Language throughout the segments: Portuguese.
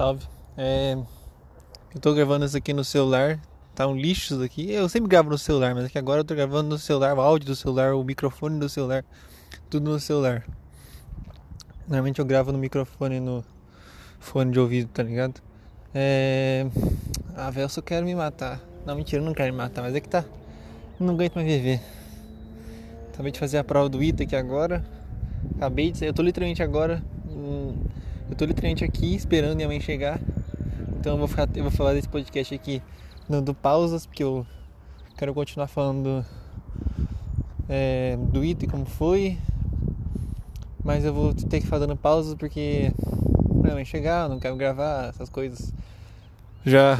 salve. É, eu tô gravando isso aqui no celular, tá um lixo isso aqui. Eu sempre gravo no celular, mas aqui agora eu tô gravando no celular, o áudio do celular, o microfone do celular, tudo no celular. Normalmente eu gravo no microfone no fone de ouvido, tá ligado? É. Ah, velho, eu só quero me matar. Não, mentira, eu não quero me matar, mas é que tá. Não aguento mais viver. Acabei de fazer a prova do ITA aqui agora. Acabei de eu tô literalmente agora. Hum, eu tô literalmente aqui esperando minha mãe chegar. Então eu vou, ficar, eu vou falar desse podcast aqui dando pausas, porque eu quero continuar falando é, do ITA e como foi. Mas eu vou ter que ficar dando pausas porque minha mãe chegar, eu não quero gravar essas coisas. Já,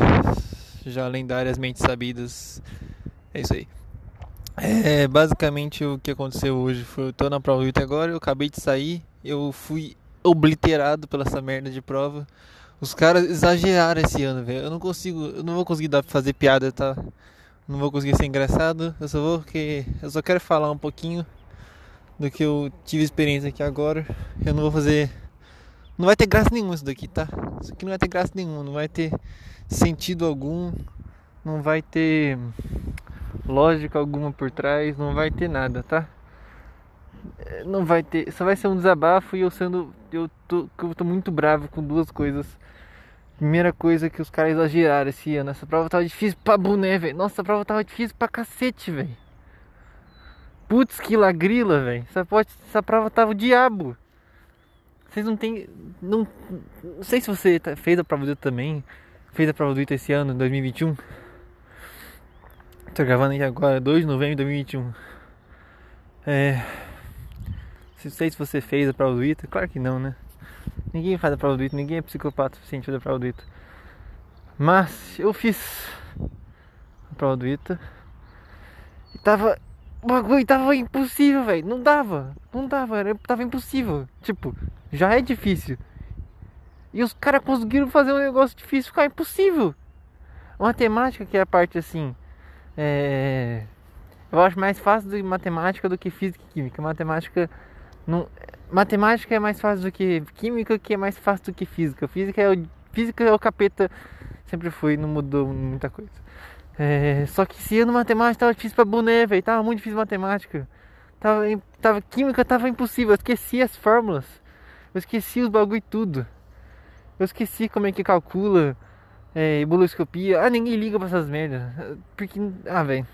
já lendárias sabidas. É isso aí. É, basicamente o que aconteceu hoje foi eu tô na prova do ITA agora, eu acabei de sair, eu fui obliterado pela essa merda de prova. Os caras exageraram esse ano, velho. Eu não consigo, eu não vou conseguir dar fazer piada, tá? Não vou conseguir ser engraçado. Eu só vou que eu só quero falar um pouquinho do que eu tive experiência aqui agora. Eu não vou fazer não vai ter graça nenhuma isso daqui, tá? Isso aqui não vai ter graça nenhuma, não vai ter sentido algum, não vai ter lógica alguma por trás, não vai ter nada, tá? É, não vai ter, só vai ser um desabafo e eu sendo eu tô, eu tô muito bravo com duas coisas. Primeira coisa que os caras exageraram esse ano, essa prova tava difícil pra boné, velho. Nossa, a prova tava difícil pra cacete, velho. Putz, que lagrila, velho. Essa, essa prova tava o diabo. Vocês não tem. Não, não sei se você tá, fez a prova do ITA também. Fez a prova do ITA esse ano, 2021. Tô gravando aqui agora, 2 de novembro de 2021. É. Não sei se você fez a prova do ITA. Claro que não, né? Ninguém faz a prova do ITA, ninguém é psicopata suficiente para a prova do ITA. Mas eu fiz a prova do ITA. E tava. O bagulho tava impossível, velho. Não dava. Não dava. Era, tava impossível. Tipo, já é difícil. E os caras conseguiram fazer um negócio difícil ficar impossível. Matemática, que é a parte assim. É... Eu acho mais fácil de matemática do que física e química. Matemática. Não... Matemática é mais fácil do que química, que é mais fácil do que física. Física é o, física é o capeta. Sempre foi, não mudou muita coisa. É... Só que esse ano matemática tava difícil pra boné, velho. Tava muito difícil matemática. Tava, tava, química tava impossível. Eu esqueci as fórmulas. Eu esqueci os bagulho tudo. Eu esqueci como é que calcula é, ebuloscopia. Ah, ninguém liga pra essas merdas. Porque. Ah, velho.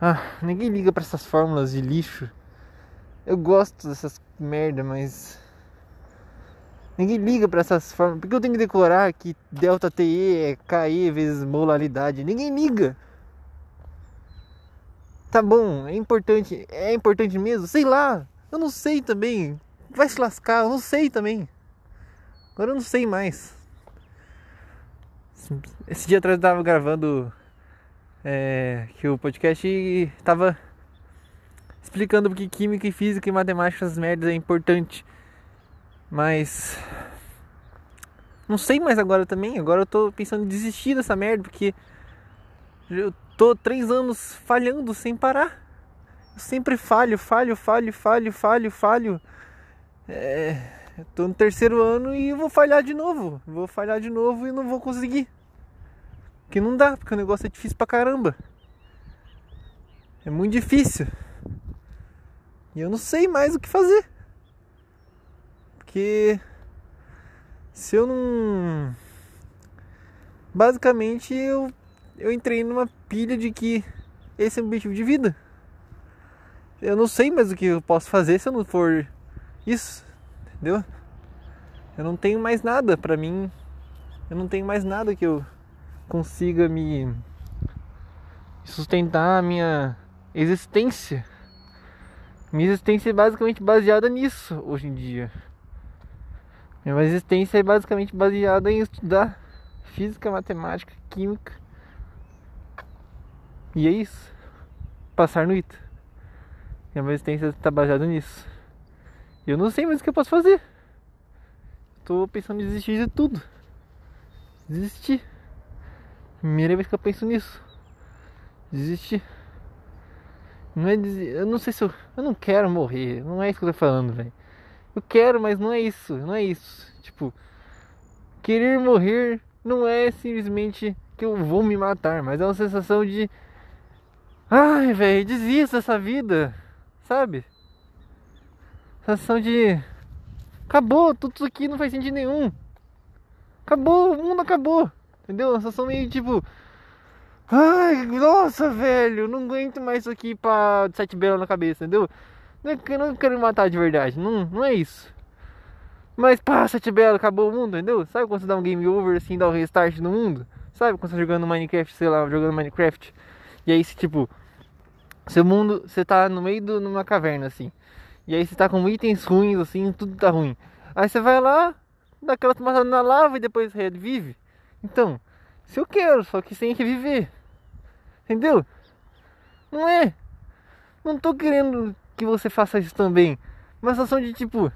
Ah, ninguém liga pra essas fórmulas de lixo. Eu gosto dessas merda, mas. Ninguém liga pra essas fórmulas. Porque eu tenho que decorar que delta TE é KE vezes molaridade. Ninguém liga. Tá bom, é importante. É importante mesmo? Sei lá. Eu não sei também. Vai se lascar, eu não sei também. Agora eu não sei mais. Esse dia atrás eu tava gravando é, que o podcast tava explicando porque química e física e matemática essas merdas é importante. Mas não sei mais agora também. Agora eu tô pensando em desistir dessa merda porque eu tô três anos falhando sem parar. Eu sempre falho, falho, falho, falho, falho, falho. É, tô no terceiro ano e vou falhar de novo. Vou falhar de novo e não vou conseguir. Porque não dá, porque o negócio é difícil pra caramba. É muito difícil. E eu não sei mais o que fazer. Porque se eu não. Basicamente eu, eu entrei numa pilha de que esse é o objetivo de vida. Eu não sei mais o que eu posso fazer se eu não for isso, entendeu? Eu não tenho mais nada para mim. Eu não tenho mais nada que eu consiga me sustentar a minha existência. Minha existência é basicamente baseada nisso hoje em dia. Minha existência é basicamente baseada em estudar física, matemática, química. E é isso. Passar no ITA. Minha existência está baseada nisso. Eu não sei mais o que eu posso fazer. Tô pensando em desistir de tudo. Desistir. Primeira vez que eu penso nisso. Desistir. Não é des... Eu não sei se eu. Eu não quero morrer. Não é isso que eu tô falando, velho. Eu quero, mas não é isso. Não é isso. Tipo. querer morrer não é simplesmente que eu vou me matar, mas é uma sensação de ai, velho, desista dessa vida, sabe? Sensação de acabou, tudo isso aqui não faz sentido nenhum. Acabou, o mundo acabou. Entendeu? Uma sensação meio tipo Ai, nossa, velho, não aguento mais isso aqui pra sete belas na cabeça, entendeu? É eu não quero me matar de verdade, não, não é isso. Mas pá, sete belas, acabou o mundo, entendeu? Sabe quando você dá um game over assim, dá um restart no mundo? Sabe quando você tá jogando Minecraft, sei lá, jogando Minecraft? E aí se tipo, seu mundo, você tá no meio de uma caverna assim. E aí você tá com itens ruins assim, tudo tá ruim. Aí você vai lá, dá aquela tomada na lava e depois revive. Então, se eu quero, só que sem reviver. Entendeu? Não é. Não tô querendo que você faça isso também. Mas ação de tipo.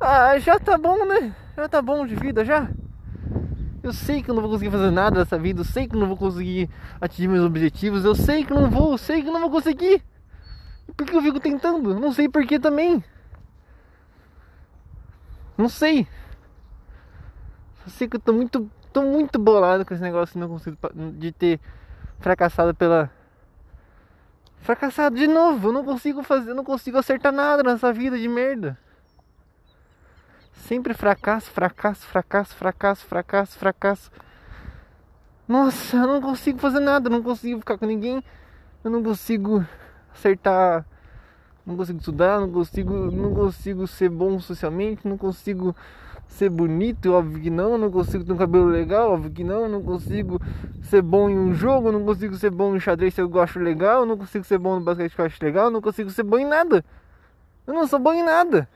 Ah, já tá bom, né? Já tá bom de vida já. Eu sei que eu não vou conseguir fazer nada nessa vida, eu sei que eu não vou conseguir atingir meus objetivos, eu sei que não vou, eu sei que não vou conseguir. Por que eu fico tentando? Não sei por que também. Não sei. Só sei que eu tô muito, tô muito bolado com esse negócio não consigo de ter fracassado pela fracassado de novo. Eu não consigo fazer, não consigo acertar nada nessa vida de merda. Sempre fracasso, fracasso, fracasso, fracasso, fracasso, fracasso. Nossa, eu não consigo fazer nada, não consigo ficar com ninguém. Eu não consigo acertar, não consigo estudar, não consigo, não consigo ser bom socialmente, não consigo ser bonito, óbvio que não, não consigo ter um cabelo legal, óbvio que não, não consigo ser bom em um jogo, não consigo ser bom em xadrez se eu gosto legal, não consigo ser bom no basquete se eu acho legal, não consigo ser bom em nada. Eu não sou bom em nada.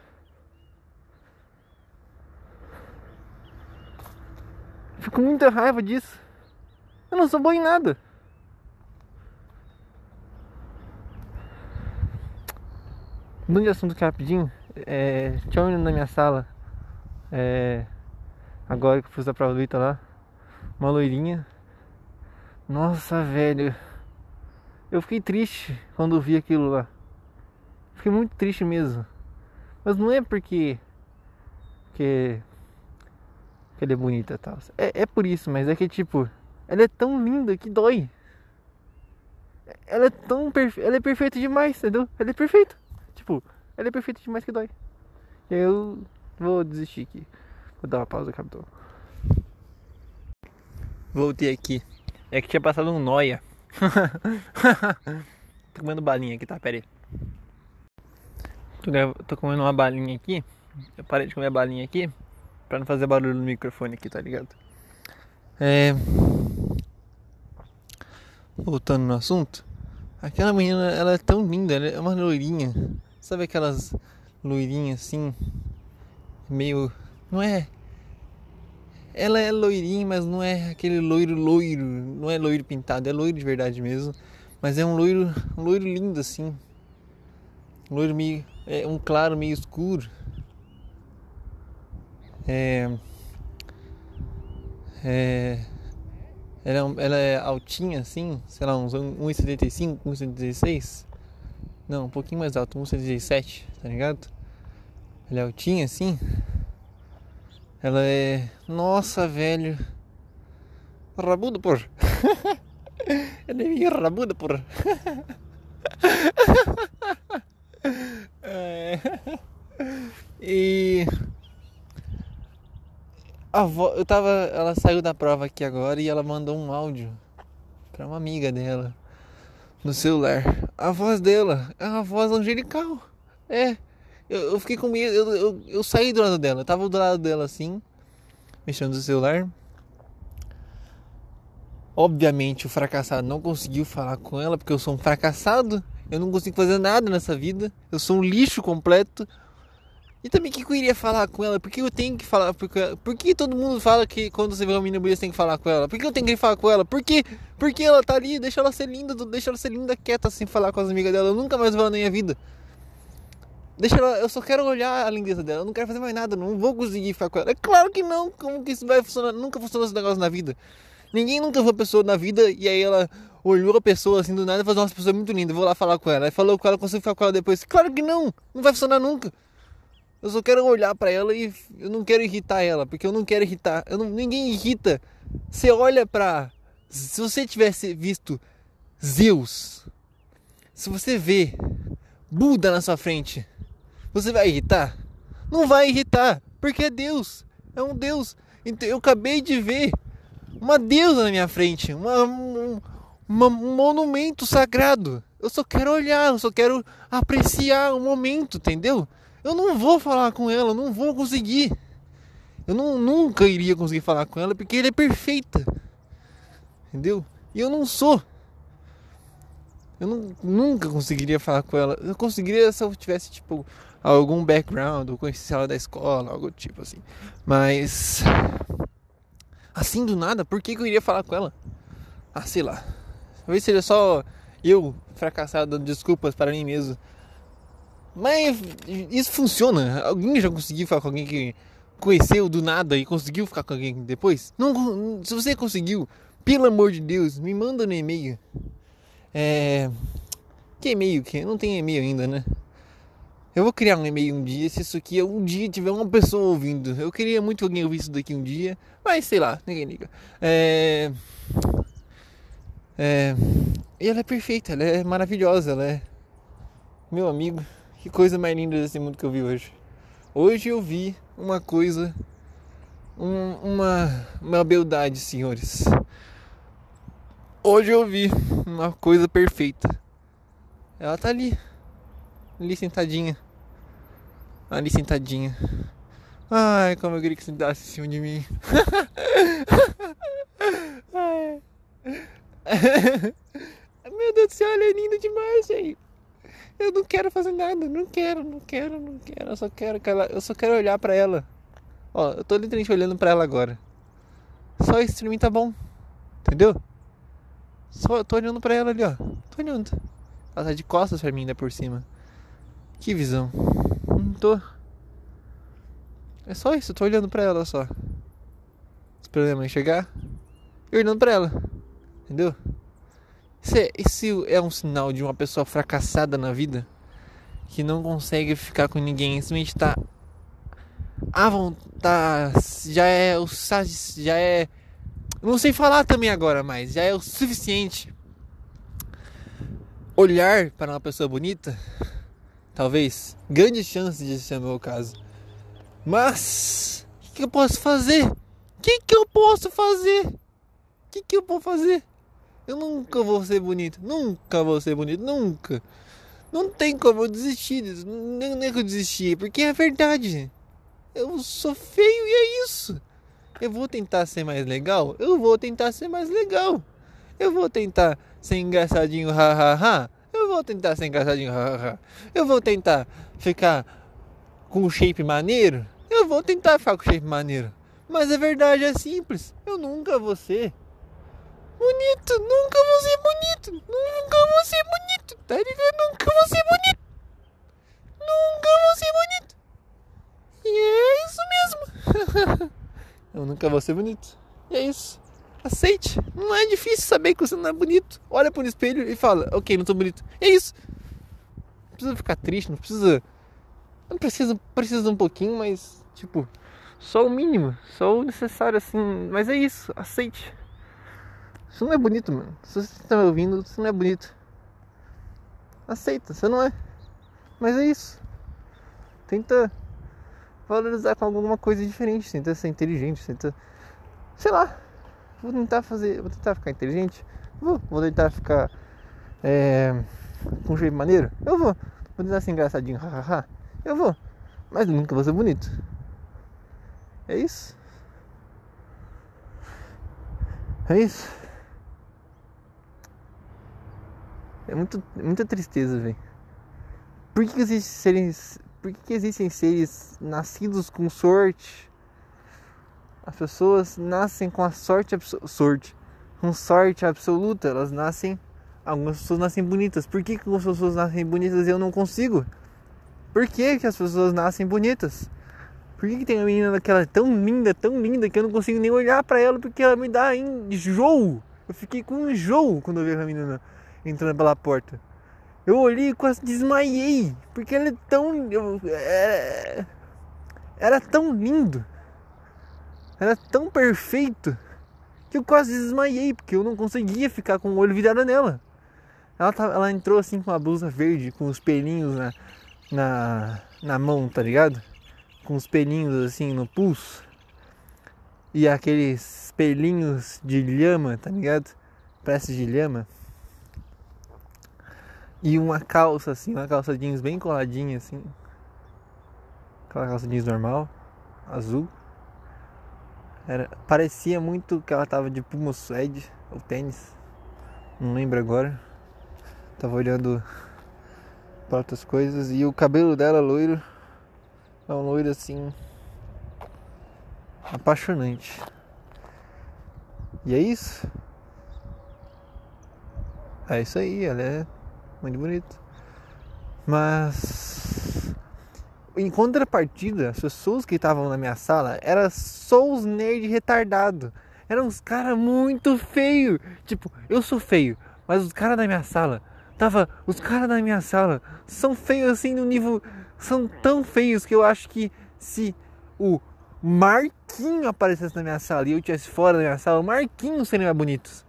Fico com muita raiva disso. Eu não sou bom em nada. Mudando de assunto aqui rapidinho, é, tinha um na minha sala é, agora que eu fiz a prova do Ita lá, uma loirinha. Nossa, velho. Eu fiquei triste quando vi aquilo lá. Fiquei muito triste mesmo. Mas não é porque. que. que ela é bonita e tal. É, é por isso, mas é que tipo. Ela é tão linda que dói. Ela é tão perfeita. Ela é perfeita demais, entendeu? Ela é perfeita. Tipo, ela é perfeita demais que dói. Eu Vou desistir aqui. Vou dar uma pausa, capitão. Voltei aqui. É que tinha passado um noia. tô comendo balinha aqui, tá? Pera aí. Tô, tô comendo uma balinha aqui. Eu parei de comer a balinha aqui pra não fazer barulho no microfone aqui, tá ligado? É... Voltando no assunto. Aquela menina, ela é tão linda, ela é uma loirinha. Sabe aquelas loirinhas assim, meio. Não é. Ela é loirinha, mas não é aquele loiro loiro. Não é loiro pintado, é loiro de verdade mesmo. Mas é um loiro, um loiro lindo assim. Um loiro meio. É um claro meio escuro. É. É. Ela é, ela é altinha assim, sei lá, uns 1,75, 1,76. Não, um pouquinho mais alto, 1,77, tá ligado? Ela é assim. Ela é. Nossa, velho. Rabuda, por. Ela é meio rabuda, por. é. E. A vo... Eu tava. Ela saiu da prova aqui agora e ela mandou um áudio pra uma amiga dela no celular. A voz dela é uma voz angelical. É. Eu, eu fiquei com medo, eu, eu, eu, saí do lado dela, eu tava do lado dela assim, mexendo no celular. Obviamente o fracassado não conseguiu falar com ela, porque eu sou um fracassado, eu não consigo fazer nada nessa vida, eu sou um lixo completo. E também que eu iria falar com ela? Por que eu tenho que falar? Por que, por que todo mundo fala que quando você vê uma menina bonita você tem que falar com ela? Por que eu tenho que falar com ela? Por que? Porque ela tá ali, deixa ela ser linda, deixa ela ser linda quieta sem falar com as amigas dela. Eu nunca mais vou ela na minha vida. Deixa ela, eu só quero olhar a lindeza dela, eu não quero fazer mais nada, não vou conseguir ficar com ela. É claro que não, como que isso vai funcionar? Nunca funcionou esse negócio na vida. Ninguém nunca viu a pessoa na vida e aí ela olhou a pessoa assim do nada e falou, nossa, pessoa é muito linda, vou lá falar com ela. Aí falou com ela, consigo ficar com ela depois. Claro que não, não vai funcionar nunca. Eu só quero olhar para ela e eu não quero irritar ela, porque eu não quero irritar. Eu não, ninguém irrita. Você olha pra. Se você tivesse visto Zeus, se você vê Buda na sua frente, você vai irritar? Não vai irritar, porque é Deus. É um Deus. Então, eu acabei de ver uma deusa na minha frente, uma, um, uma, um monumento sagrado. Eu só quero olhar, eu só quero apreciar o momento, entendeu? Eu não vou falar com ela, não vou conseguir. Eu não, nunca iria conseguir falar com ela porque ela é perfeita. Entendeu? E eu não sou. Eu não, nunca conseguiria falar com ela. Eu conseguiria se eu tivesse, tipo, algum background, ou conhecesse ela da escola, algo tipo assim. Mas. Assim do nada, por que, que eu iria falar com ela? Ah, sei lá. Talvez seja só eu fracassado dando desculpas para mim mesmo. Mas isso funciona. Alguém já conseguiu falar com alguém que conheceu do nada e conseguiu ficar com alguém depois? Não, se você conseguiu, pelo amor de Deus, me manda no e-mail. É. Que e-mail que? Não tem e-mail ainda, né? Eu vou criar um e-mail um dia, se isso aqui um dia tiver uma pessoa ouvindo. Eu queria muito que alguém ouvisse isso daqui um dia, mas sei lá, ninguém liga. É. É. E ela é perfeita, ela é maravilhosa, ela é. Meu amigo, que coisa mais linda desse mundo que eu vi hoje. Hoje eu vi uma coisa, um, uma, uma beldade, senhores. Hoje eu vi uma coisa perfeita. Ela tá ali, ali sentadinha, ali sentadinha. Ai, como eu queria que sentasse em cima de mim. Meu Deus do céu, ela é linda demais, gente. Eu não quero fazer nada, não quero, não quero, não quero. Eu só quero que ela, eu só quero olhar para ela. Ó, eu tô literalmente olhando para ela agora. Só pra mim tá bom. Entendeu? Só tô olhando para ela ali, ó. Tô olhando. Ela tá de costas pra mim ainda por cima. Que visão. Não tô. É só isso, eu tô olhando pra ela só. Esperando a mãe chegar. E olhando pra ela. Entendeu? Esse, esse é um sinal de uma pessoa fracassada na vida que não consegue ficar com ninguém, simplesmente tá à vontade, já é o já é não sei falar também agora, mas já é o suficiente olhar para uma pessoa bonita, talvez grande chance de ser meu caso. Mas o que, que, eu posso fazer? O que, que eu posso fazer? O que, que eu posso fazer? Eu nunca vou ser bonito. Nunca vou ser bonito. Nunca. Não tem como eu desistir disso. Nem, nem que eu desistir. Porque é verdade. Eu sou feio e é isso. Eu vou tentar ser mais legal? Eu vou tentar ser mais legal. Eu vou tentar ser engraçadinho, hahaha. Eu vou tentar ser engraçadinho. Eu vou tentar ficar com um shape maneiro. Eu vou tentar ficar com shape maneiro. Mas a verdade é simples. Eu nunca vou ser bonito, nunca vou ser bonito, nunca vou ser bonito, tá ligado? Nunca vou ser bonito, nunca vou ser bonito. E é isso mesmo. Eu nunca vou ser bonito. E é isso. Aceite. Não é difícil saber que você não é bonito. Olha para o espelho e fala, ok, não tô bonito. É isso. Não precisa ficar triste, não precisa. Não precisa, precisa um pouquinho, mas tipo, só o mínimo, só o necessário assim. Mas é isso, aceite. Isso não é bonito, mano. Se você está me ouvindo, isso não é bonito. Aceita, você não é. Mas é isso. Tenta valorizar com alguma coisa diferente. Tenta ser inteligente. Tenta. Sei lá. Vou tentar fazer. Vou tentar ficar inteligente. Vou. Vou tentar ficar. É, com jeito maneiro. Eu vou. Vou tentar ser engraçadinho. Hahaha. Eu vou. Mas nunca vou ser bonito. É isso. É isso. É muito, muita tristeza, velho. Por que, que existem seres. Por que, que existem seres nascidos com sorte? As pessoas nascem com a sorte sorte, com sorte absoluta. Elas nascem. Algumas pessoas nascem bonitas. Por que, que algumas pessoas nascem bonitas e eu não consigo? Por que, que as pessoas nascem bonitas? Por que, que tem uma menina daquela tão linda, tão linda, que eu não consigo nem olhar para ela porque ela me dá enjoo? Eu fiquei com enjoo quando eu vi a menina entrando pela porta. Eu olhei e quase desmaiei, porque ela é tão. Eu, é, era tão lindo, era tão perfeito, que eu quase desmaiei, porque eu não conseguia ficar com o olho virado nela. Ela, tava, ela entrou assim com uma blusa verde, com os pelinhos na, na, na mão, tá ligado? Com os pelinhos assim no pulso. E aqueles pelinhos de lhama, tá ligado? Parece de lhama. E uma calça assim, uma calça jeans bem coladinha assim. Aquela calça jeans normal, azul. Era, parecia muito que ela tava de Puma Suede ou tênis. Não lembro agora. Tava olhando para outras coisas. E o cabelo dela loiro. É um loiro assim. Apaixonante. E é isso. É isso aí, ela é muito bonita. Mas em contrapartida, as pessoas que estavam na minha sala eram só os nerds retardados. Eram uns caras muito feios. Tipo, eu sou feio, mas os caras da minha sala Tava, os caras da minha sala são feios assim no nível. São tão feios que eu acho que se o Marquinho aparecesse na minha sala e eu estivesse fora da minha sala, o Marquinho seria mais bonitos.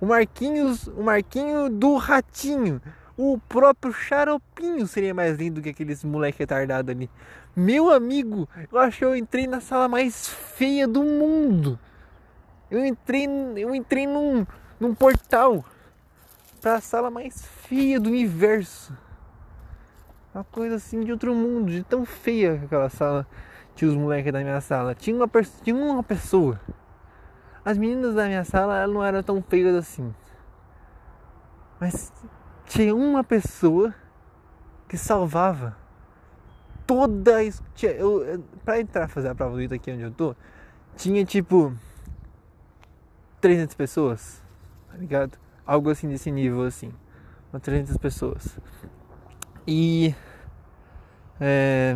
O Marquinhos, o Marquinho do Ratinho, o próprio Xaropinho seria mais lindo que aqueles moleque retardado ali. Meu amigo, eu acho que eu entrei na sala mais feia do mundo. Eu entrei, eu entrei num, num portal para a sala mais feia do universo. Uma coisa assim de outro mundo, de tão feia que aquela sala tinha os moleques da minha sala. Tinha uma, tinha uma pessoa. As meninas da minha sala elas não eram tão feias assim. Mas tinha uma pessoa que salvava toda isso. Eu, pra entrar fazer a prova do aqui onde eu tô, tinha tipo 300 pessoas, tá ligado? algo assim desse nível assim, umas 300 pessoas. E é,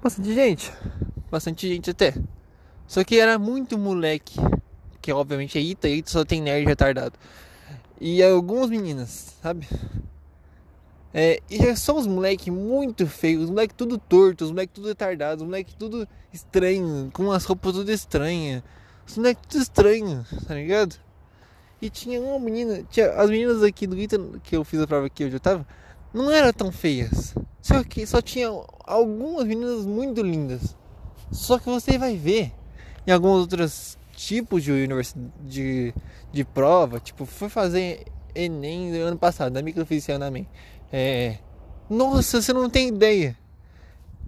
bastante gente, bastante gente até. Só que era muito moleque, que obviamente é Ita, Ita só tem nerd retardado. E algumas meninas, sabe? É, e são os moleque muito feios, os moleque tudo torto, os moleque tudo retardado, os moleque tudo estranho, com as roupas tudo estranhas. Os moleques tudo estranho, tá ligado? E tinha uma menina, tinha, as meninas aqui do Ita que eu fiz a prova aqui onde eu tava, não eram tão feias. Só que só tinha algumas meninas muito lindas. Só que você vai ver em alguns outros tipos de universidade de, de prova, tipo, foi fazer Enem no ano passado, na esse ano também. É. Nossa, você não tem ideia.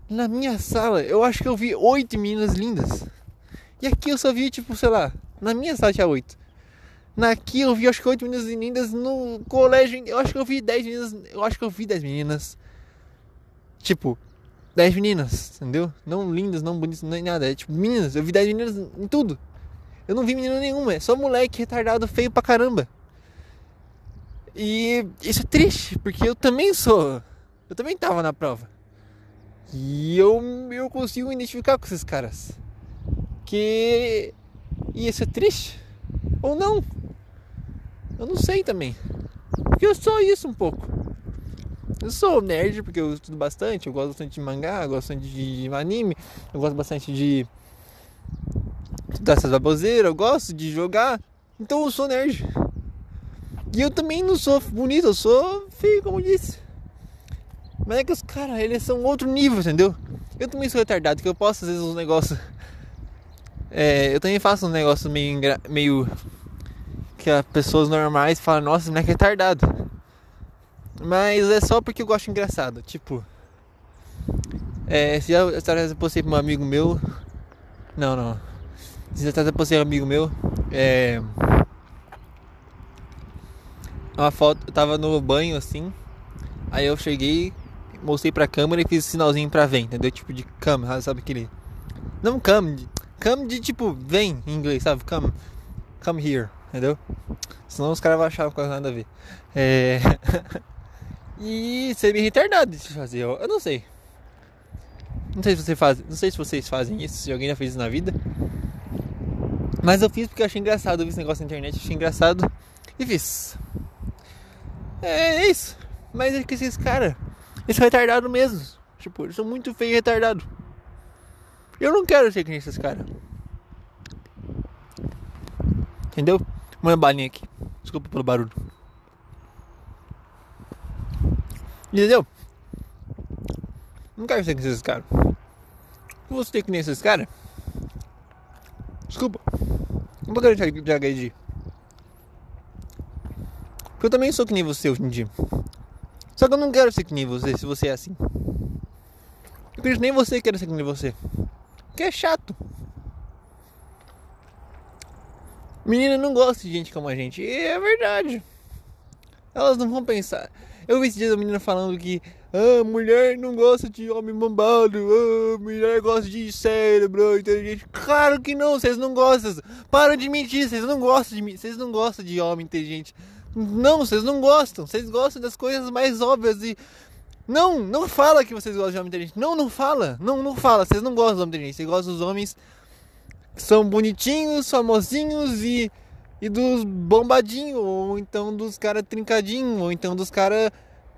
Na minha sala, eu acho que eu vi oito meninas lindas. E aqui eu só vi, tipo, sei lá, na minha sala tinha oito. Naqui eu vi acho que oito meninas lindas no colégio. Eu acho que eu vi dez meninas. Eu acho que eu vi dez meninas. Tipo, dez meninas, entendeu? Não lindas, não bonitas, nem nada. É tipo, meninas, eu vi dez meninas em tudo. Eu não vi menina nenhuma, é só moleque retardado feio pra caramba. E isso é triste, porque eu também sou. Eu também tava na prova. E eu, eu consigo me identificar com esses caras que ia ser triste ou não. Eu não sei também. Porque eu sou isso um pouco. Eu sou nerd porque eu estudo bastante, eu gosto bastante de mangá, eu gosto bastante de anime, eu gosto bastante de dessas baboseiras, eu gosto de jogar. Então eu sou nerd. E eu também não sou bonito, eu sou feio, como eu disse. Mas é que os caras, eles são outro nível, entendeu? Eu também sou retardado, que eu posso às vezes uns negócios é, eu também faço um negócio meio, meio que as pessoas normais falam, nossa, esse moleque é retardado. Mas é só porque eu gosto engraçado. Tipo, é, se atrás eu postei pra um amigo meu. Não, não. Já atrás eu postei um amigo meu. É. Uma foto, eu tava no banho assim. Aí eu cheguei, mostrei pra câmera e fiz um sinalzinho pra ver, entendeu? Tipo de câmera, sabe aquele. Não câmera, Come de tipo, vem em inglês, sabe? Come, come here, entendeu? Senão os caras vão achar coisa nada a ver. É... e ser bem retardado de fazer, eu, eu não sei. Não sei se você faz, não sei se vocês fazem isso, se alguém já fez isso na vida. Mas eu fiz porque eu achei engraçado, eu vi esse negócio na internet, achei engraçado e fiz. É, é isso. Mas é que esses caras, eles são retardados mesmo. Tipo, eles são muito feios e retardados. Eu não quero ser que nem esses caras. Entendeu? Uma balinha aqui. Desculpa pelo barulho. Entendeu? Não quero ser que nem esses caras. Se você tem que nem esses caras. Desculpa. Não tô querendo te agredir. Porque eu também sou que nem você hoje em dia. Só que eu não quero ser que nem você se você é assim. Eu acredito nem você quer ser que nem você. Porque é chato. Menina não gosta de gente como a gente. E é verdade. Elas não vão pensar. Eu vi esse dia da menina falando que ah, mulher não gosta de homem bombado, ah, mulher gosta de cérebro inteligente. Claro que não, vocês não gostam. Para de mentir, vocês não gostam de mim, vocês não gostam de homem inteligente. Não, vocês não gostam. Vocês gostam das coisas mais óbvias e não, não fala que vocês gostam de homem inteligente. Não, não fala. Não, não fala. Vocês não gostam de homem inteligente. Vocês gostam dos homens que são bonitinhos, famosinhos e e dos bombadinhos, ou então dos caras trincadinhos, ou então dos caras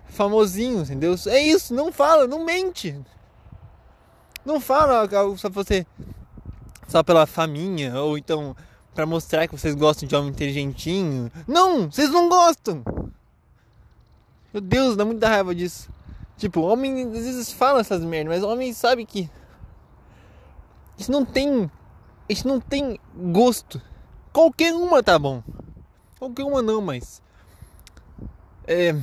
famosinhos, entendeu? É isso, não fala, não mente. Não fala só você só pela faminha, ou então para mostrar que vocês gostam de homem inteligentinho. Não, vocês não gostam. Meu Deus, dá muita raiva disso. Tipo, homem às vezes fala essas merdas, mas homem sabe que isso não tem isso não tem gosto. Qualquer uma tá bom. Qualquer uma não, mas. É.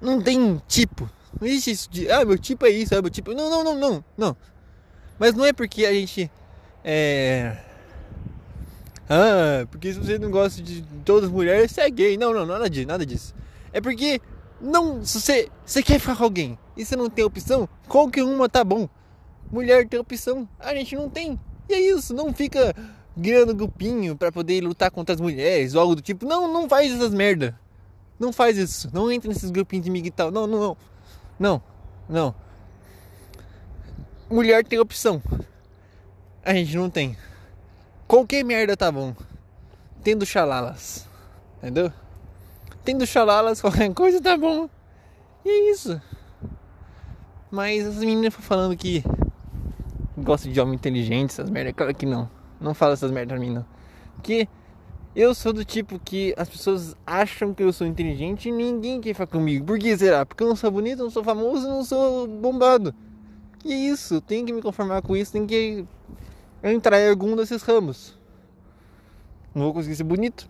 Não tem tipo. Não existe isso de. Ah, meu tipo é isso, ah, meu tipo. Não, não, não, não, não. Mas não é porque a gente. É. Ah, porque se você não gosta de todas as mulheres, você é gay. Não, não, nada disso, nada disso. É porque. Não, se você, você quer ficar com alguém e você não tem opção, qualquer uma tá bom. Mulher tem opção, a gente não tem. E é isso, não fica criando grupinho para poder lutar contra as mulheres ou algo do tipo. Não, não faz essas merda. Não faz isso. Não entra nesses grupinhos de miga e tal. Não, não, não. Não, não. Mulher tem opção. A gente não tem. Qualquer merda tá bom. Tendo chalalas. Entendeu? Tendo chalalas, qualquer coisa tá bom. E é isso. Mas as meninas falando que gosta de homem inteligente, essas merda, claro que não. Não fala essas merdas pra mim, não. Porque eu sou do tipo que as pessoas acham que eu sou inteligente e ninguém quer falar comigo. Por que será? Porque eu não sou bonito, não sou famoso, não sou bombado. E é isso, tenho que me conformar com isso, tenho que entrar em algum desses ramos. Não vou conseguir ser bonito.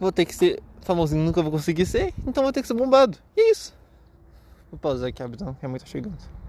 Vou ter que ser famosinho, nunca vou conseguir ser, então vou ter que ser bombado. E é isso. Vou pausar aqui, a mãe tá chegando.